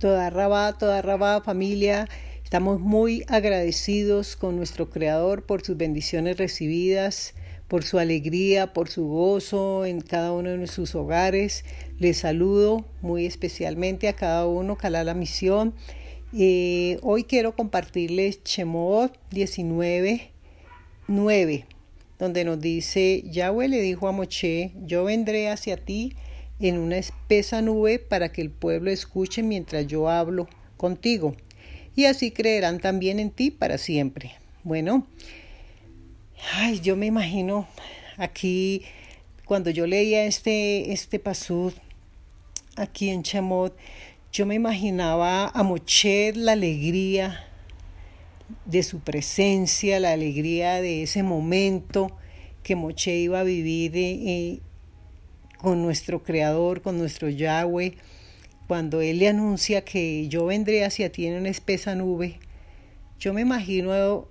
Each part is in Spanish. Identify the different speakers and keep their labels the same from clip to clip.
Speaker 1: Toda Rabá, toda Rabá familia, estamos muy agradecidos con nuestro Creador por sus bendiciones recibidas, por su alegría, por su gozo en cada uno de sus hogares. Les saludo muy especialmente a cada uno, Calá la misión. Eh, hoy quiero compartirles Shemot 19, 9, donde nos dice, Yahweh le dijo a Moche, yo vendré hacia ti en una espesa nube para que el pueblo escuche mientras yo hablo contigo. Y así creerán también en ti para siempre. Bueno, ay, yo me imagino aquí, cuando yo leía este, este pasud aquí en Chamot, yo me imaginaba a Mochet la alegría de su presencia, la alegría de ese momento que Moche iba a vivir eh, con nuestro Creador, con nuestro Yahweh, cuando Él le anuncia que yo vendré hacia ti en una espesa nube, yo me imagino,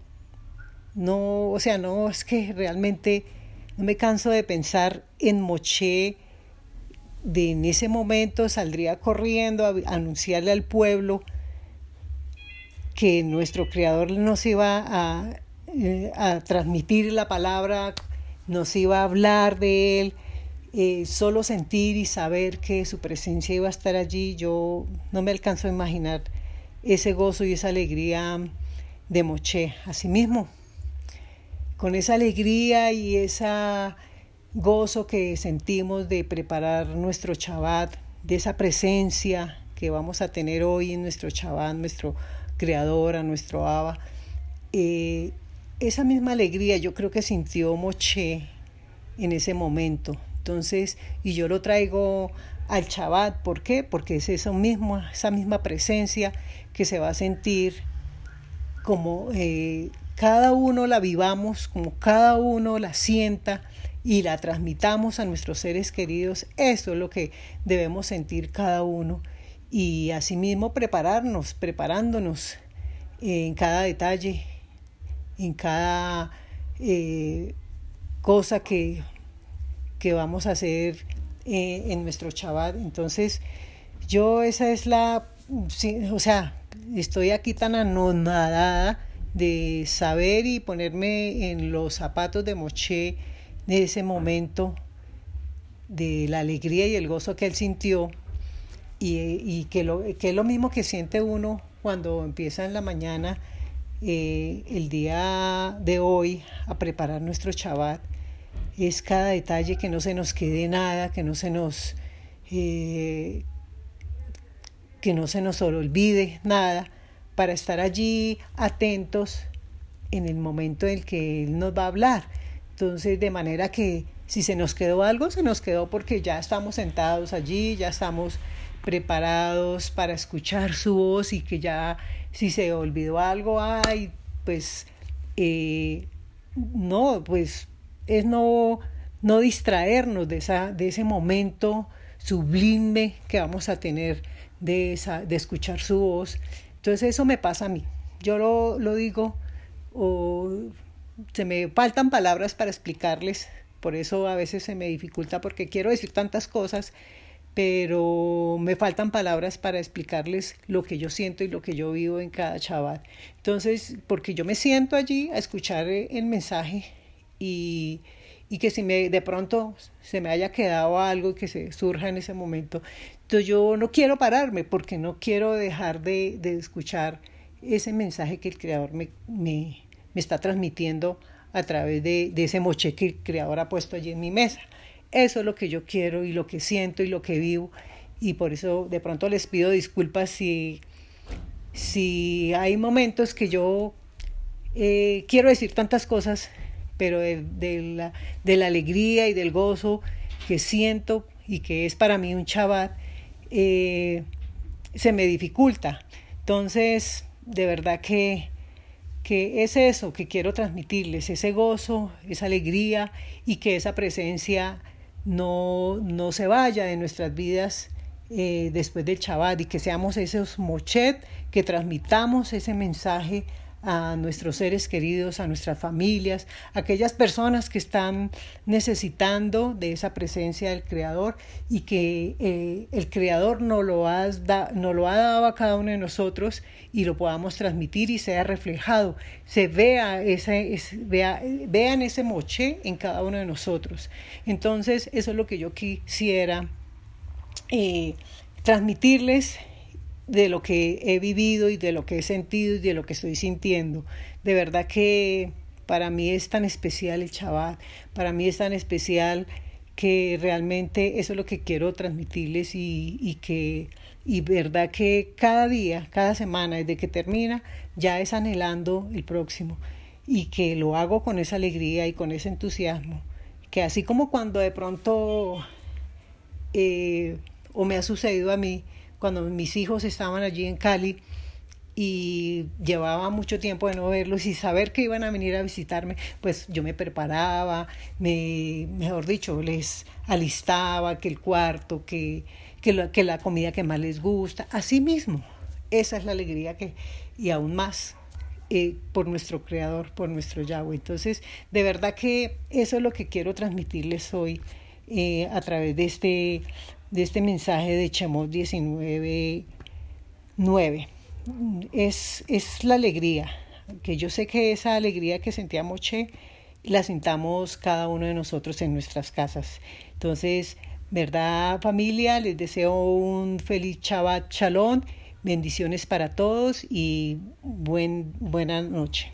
Speaker 1: no, o sea, no, es que realmente no me canso de pensar en Moche, de en ese momento saldría corriendo a anunciarle al pueblo que nuestro Creador nos iba eh, a transmitir la palabra, nos iba a hablar de Él, eh, solo sentir y saber que su presencia iba a estar allí, yo no me alcanzo a imaginar ese gozo y esa alegría de Moche. Asimismo, con esa alegría y ese gozo que sentimos de preparar nuestro Shabbat, de esa presencia que vamos a tener hoy en nuestro Shabbat, nuestro Creador, a nuestro Abba, eh, esa misma alegría yo creo que sintió Moche en ese momento entonces, y yo lo traigo al Shabbat, ¿por qué? Porque es eso mismo, esa misma presencia que se va a sentir como eh, cada uno la vivamos, como cada uno la sienta y la transmitamos a nuestros seres queridos, eso es lo que debemos sentir cada uno y asimismo prepararnos, preparándonos en cada detalle, en cada eh, cosa que que vamos a hacer eh, en nuestro Shabbat. Entonces, yo esa es la, o sea, estoy aquí tan anonadada de saber y ponerme en los zapatos de Moche de ese momento, de la alegría y el gozo que él sintió, y, que, lo, que es lo mismo que siente uno cuando empieza en la mañana eh, el día de hoy a preparar nuestro Shabbat es cada detalle que no se nos quede nada, que no se nos eh, que no se nos olvide nada, para estar allí atentos en el momento en el que Él nos va a hablar. Entonces, de manera que si se nos quedó algo, se nos quedó porque ya estamos sentados allí, ya estamos preparados para escuchar su voz y que ya si se olvidó algo, ay, pues eh, no, pues es no, no distraernos de, esa, de ese momento sublime que vamos a tener de, esa, de escuchar su voz. Entonces eso me pasa a mí. Yo lo, lo digo o se me faltan palabras para explicarles, por eso a veces se me dificulta porque quiero decir tantas cosas, pero me faltan palabras para explicarles lo que yo siento y lo que yo vivo en cada chaval. Entonces, porque yo me siento allí a escuchar el mensaje y, que si me de pronto se me haya quedado algo y que se surja en ese momento. Entonces yo no quiero pararme porque no quiero dejar de, de escuchar ese mensaje que el creador me, me, me está transmitiendo a través de, de, ese moche que el creador ha puesto allí en mi mesa. Eso es lo que yo quiero y lo que siento y lo que vivo. Y por eso de pronto les pido disculpas si, si hay momentos que yo eh, quiero decir tantas cosas pero de, la, de, la, alegría y del gozo que siento y que es para mí un Shabbat, eh, se me dificulta. Entonces, de verdad que, que es eso que quiero transmitirles, ese gozo, esa alegría y que esa presencia no, no se vaya de nuestras vidas eh, después del Shabbat y que seamos esos mochet que transmitamos ese mensaje a nuestros seres queridos, a nuestras familias, a aquellas personas que están necesitando de esa presencia del Creador y que eh, el Creador nos lo, ha, lo ha dado a cada uno de nosotros y lo podamos transmitir y sea reflejado, se vea ese, vea, vean ese moche en cada uno de nosotros. Entonces, eso es lo que yo quisiera eh, transmitirles de lo que he vivido y de lo que he sentido y de lo que estoy sintiendo. De verdad que para mí es tan especial el Shabbat, para mí es tan especial que realmente eso es lo que quiero transmitirles y, y que y verdad que cada día, cada semana, desde que termina, ya es anhelando el próximo y que lo hago con esa alegría y con ese entusiasmo, que así como cuando de pronto, eh, o me ha sucedido a mí, cuando mis hijos estaban allí en Cali y llevaba mucho tiempo de no verlos y saber que iban a venir a visitarme, pues yo me preparaba, me, mejor dicho, les alistaba que el cuarto, que, que, la, que la comida que más les gusta, así mismo. Esa es la alegría que, y aún más, eh, por nuestro Creador, por nuestro Yahweh. Entonces, de verdad que eso es lo que quiero transmitirles hoy eh, a través de este de este mensaje de Chemos 19.9. Es, es la alegría, que yo sé que esa alegría que sentía Moche la sintamos cada uno de nosotros en nuestras casas. Entonces, ¿verdad familia? Les deseo un feliz Shabbat Shalom, bendiciones para todos y buen, buena noche.